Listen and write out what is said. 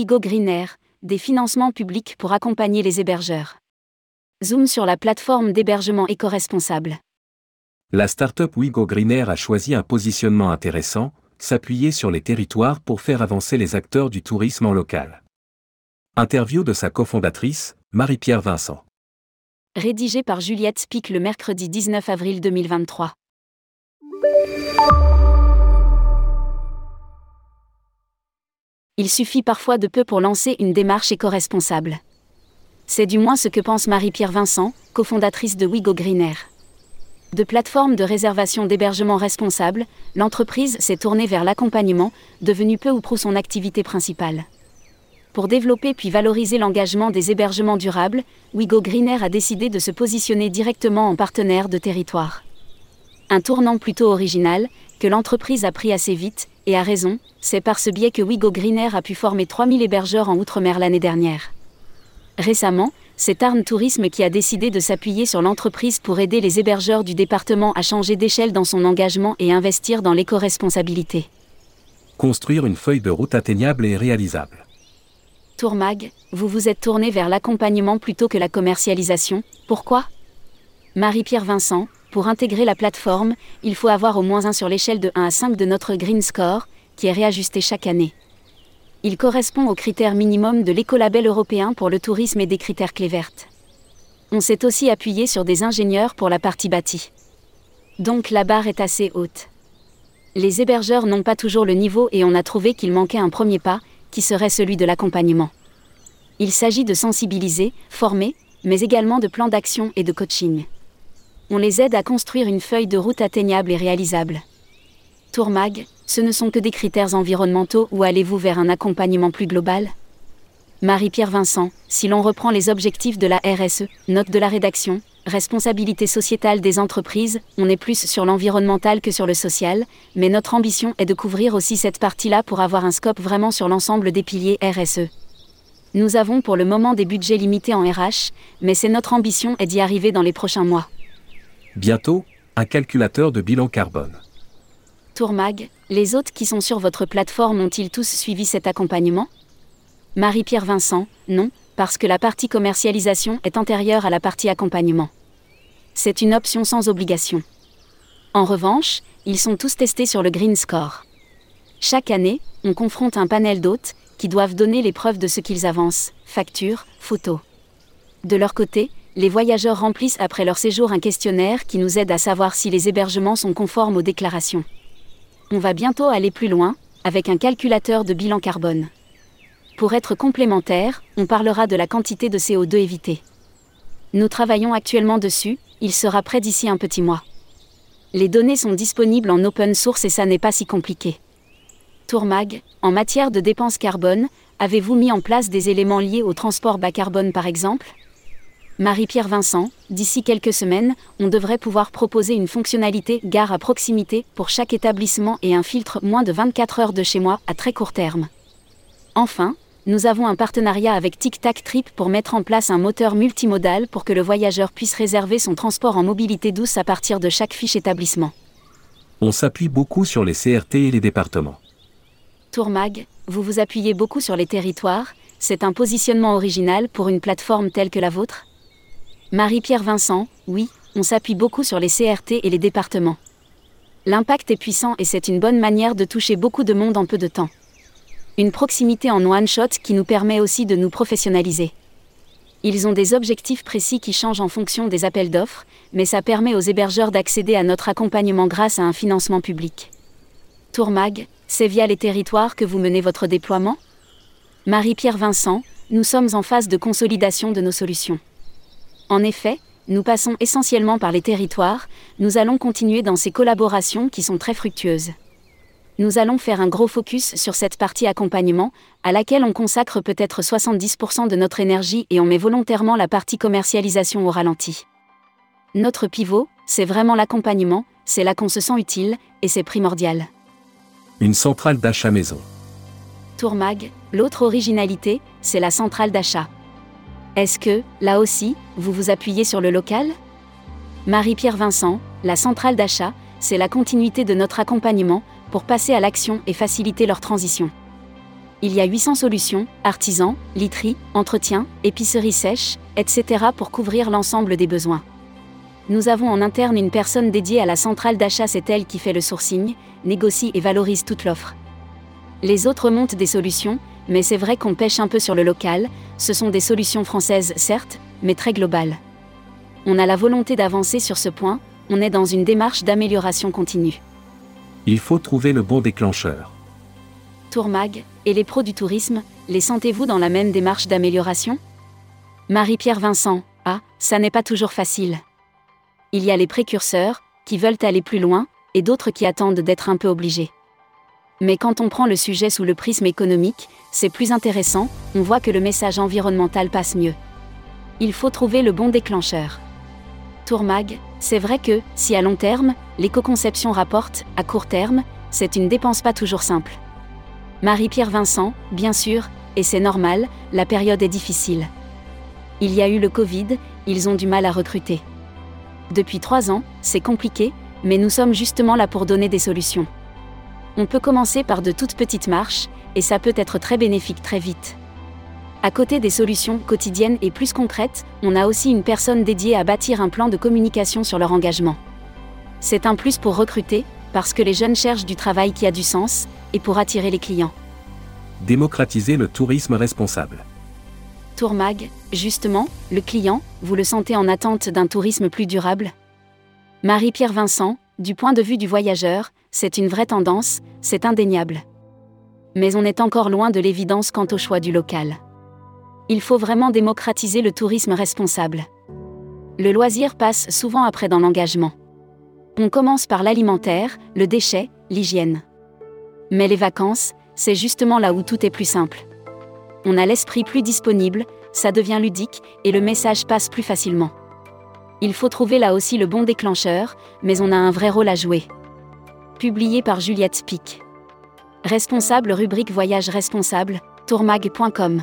Wigo Green Air, des financements publics pour accompagner les hébergeurs. Zoom sur la plateforme d'hébergement éco-responsable. La startup Wigo Green Air a choisi un positionnement intéressant, s'appuyer sur les territoires pour faire avancer les acteurs du tourisme en local. Interview de sa cofondatrice, Marie-Pierre Vincent. Rédigé par Juliette Spic le mercredi 19 avril 2023. Il suffit parfois de peu pour lancer une démarche éco-responsable. C'est du moins ce que pense Marie-Pierre Vincent, cofondatrice de Wigo Green Air. De plateforme de réservation d'hébergement responsable, l'entreprise s'est tournée vers l'accompagnement, devenu peu ou prou son activité principale. Pour développer puis valoriser l'engagement des hébergements durables, Wigo Green Air a décidé de se positionner directement en partenaire de territoire. Un tournant plutôt original, que l'entreprise a pris assez vite, et a raison, c'est par ce biais que Wigo Green Air a pu former 3000 hébergeurs en Outre-mer l'année dernière. Récemment, c'est Arne Tourisme qui a décidé de s'appuyer sur l'entreprise pour aider les hébergeurs du département à changer d'échelle dans son engagement et investir dans l'éco-responsabilité. Construire une feuille de route atteignable et réalisable. Tourmag, vous vous êtes tourné vers l'accompagnement plutôt que la commercialisation, pourquoi? Marie-Pierre Vincent, pour intégrer la plateforme, il faut avoir au moins un sur l'échelle de 1 à 5 de notre Green Score, qui est réajusté chaque année. Il correspond aux critères minimums de l'écolabel européen pour le tourisme et des critères clés vertes. On s'est aussi appuyé sur des ingénieurs pour la partie bâtie. Donc la barre est assez haute. Les hébergeurs n'ont pas toujours le niveau et on a trouvé qu'il manquait un premier pas, qui serait celui de l'accompagnement. Il s'agit de sensibiliser, former, mais également de plans d'action et de coaching. On les aide à construire une feuille de route atteignable et réalisable. Tourmag, ce ne sont que des critères environnementaux ou allez-vous vers un accompagnement plus global? Marie-Pierre Vincent, si l'on reprend les objectifs de la RSE, note de la rédaction, responsabilité sociétale des entreprises, on est plus sur l'environnemental que sur le social, mais notre ambition est de couvrir aussi cette partie-là pour avoir un scope vraiment sur l'ensemble des piliers RSE. Nous avons pour le moment des budgets limités en RH, mais c'est notre ambition est d'y arriver dans les prochains mois. Bientôt, un calculateur de bilan carbone. Tourmag, les autres qui sont sur votre plateforme ont-ils tous suivi cet accompagnement? Marie-Pierre Vincent, non, parce que la partie commercialisation est antérieure à la partie accompagnement. C'est une option sans obligation. En revanche, ils sont tous testés sur le Green Score. Chaque année, on confronte un panel d'hôtes qui doivent donner les preuves de ce qu'ils avancent, factures, photos. De leur côté, les voyageurs remplissent après leur séjour un questionnaire qui nous aide à savoir si les hébergements sont conformes aux déclarations. On va bientôt aller plus loin, avec un calculateur de bilan carbone. Pour être complémentaire, on parlera de la quantité de CO2 évitée. Nous travaillons actuellement dessus, il sera prêt d'ici un petit mois. Les données sont disponibles en open source et ça n'est pas si compliqué. Tourmag, en matière de dépenses carbone, avez-vous mis en place des éléments liés au transport bas carbone par exemple? Marie-Pierre Vincent, d'ici quelques semaines, on devrait pouvoir proposer une fonctionnalité gare à proximité pour chaque établissement et un filtre moins de 24 heures de chez moi à très court terme. Enfin, nous avons un partenariat avec Tic Tac Trip pour mettre en place un moteur multimodal pour que le voyageur puisse réserver son transport en mobilité douce à partir de chaque fiche établissement. On s'appuie beaucoup sur les CRT et les départements. Tourmag, vous vous appuyez beaucoup sur les territoires, c'est un positionnement original pour une plateforme telle que la vôtre Marie-Pierre Vincent, oui, on s'appuie beaucoup sur les CRT et les départements. L'impact est puissant et c'est une bonne manière de toucher beaucoup de monde en peu de temps. Une proximité en one-shot qui nous permet aussi de nous professionnaliser. Ils ont des objectifs précis qui changent en fonction des appels d'offres, mais ça permet aux hébergeurs d'accéder à notre accompagnement grâce à un financement public. Tourmag, c'est via les territoires que vous menez votre déploiement? Marie-Pierre Vincent, nous sommes en phase de consolidation de nos solutions. En effet, nous passons essentiellement par les territoires, nous allons continuer dans ces collaborations qui sont très fructueuses. Nous allons faire un gros focus sur cette partie accompagnement, à laquelle on consacre peut-être 70% de notre énergie et on met volontairement la partie commercialisation au ralenti. Notre pivot, c'est vraiment l'accompagnement, c'est là qu'on se sent utile, et c'est primordial. Une centrale d'achat maison. Tourmag, l'autre originalité, c'est la centrale d'achat. Est-ce que, là aussi, vous vous appuyez sur le local? Marie-Pierre Vincent, la centrale d'achat, c'est la continuité de notre accompagnement pour passer à l'action et faciliter leur transition. Il y a 800 solutions, artisans, literie, entretien, épicerie sèche, etc. pour couvrir l'ensemble des besoins. Nous avons en interne une personne dédiée à la centrale d'achat, c'est elle qui fait le sourcing, négocie et valorise toute l'offre. Les autres montent des solutions, mais c'est vrai qu'on pêche un peu sur le local, ce sont des solutions françaises certes, mais très globales. On a la volonté d'avancer sur ce point, on est dans une démarche d'amélioration continue. Il faut trouver le bon déclencheur. Tourmag, et les pros du tourisme, les sentez-vous dans la même démarche d'amélioration? Marie-Pierre Vincent, ah, ça n'est pas toujours facile. Il y a les précurseurs, qui veulent aller plus loin, et d'autres qui attendent d'être un peu obligés. Mais quand on prend le sujet sous le prisme économique, c'est plus intéressant, on voit que le message environnemental passe mieux. Il faut trouver le bon déclencheur. Tourmag, c'est vrai que, si à long terme, l'éco-conception rapporte, à court terme, c'est une dépense pas toujours simple. Marie-Pierre Vincent, bien sûr, et c'est normal, la période est difficile. Il y a eu le Covid, ils ont du mal à recruter. Depuis trois ans, c'est compliqué, mais nous sommes justement là pour donner des solutions. On peut commencer par de toutes petites marches, et ça peut être très bénéfique très vite. À côté des solutions quotidiennes et plus concrètes, on a aussi une personne dédiée à bâtir un plan de communication sur leur engagement. C'est un plus pour recruter, parce que les jeunes cherchent du travail qui a du sens, et pour attirer les clients. Démocratiser le tourisme responsable. Tourmag, justement, le client, vous le sentez en attente d'un tourisme plus durable? Marie-Pierre Vincent, du point de vue du voyageur, c'est une vraie tendance, c'est indéniable. Mais on est encore loin de l'évidence quant au choix du local. Il faut vraiment démocratiser le tourisme responsable. Le loisir passe souvent après dans l'engagement. On commence par l'alimentaire, le déchet, l'hygiène. Mais les vacances, c'est justement là où tout est plus simple. On a l'esprit plus disponible, ça devient ludique, et le message passe plus facilement. Il faut trouver là aussi le bon déclencheur, mais on a un vrai rôle à jouer. Publié par Juliette Pic. Responsable rubrique Voyage responsable, tourmag.com.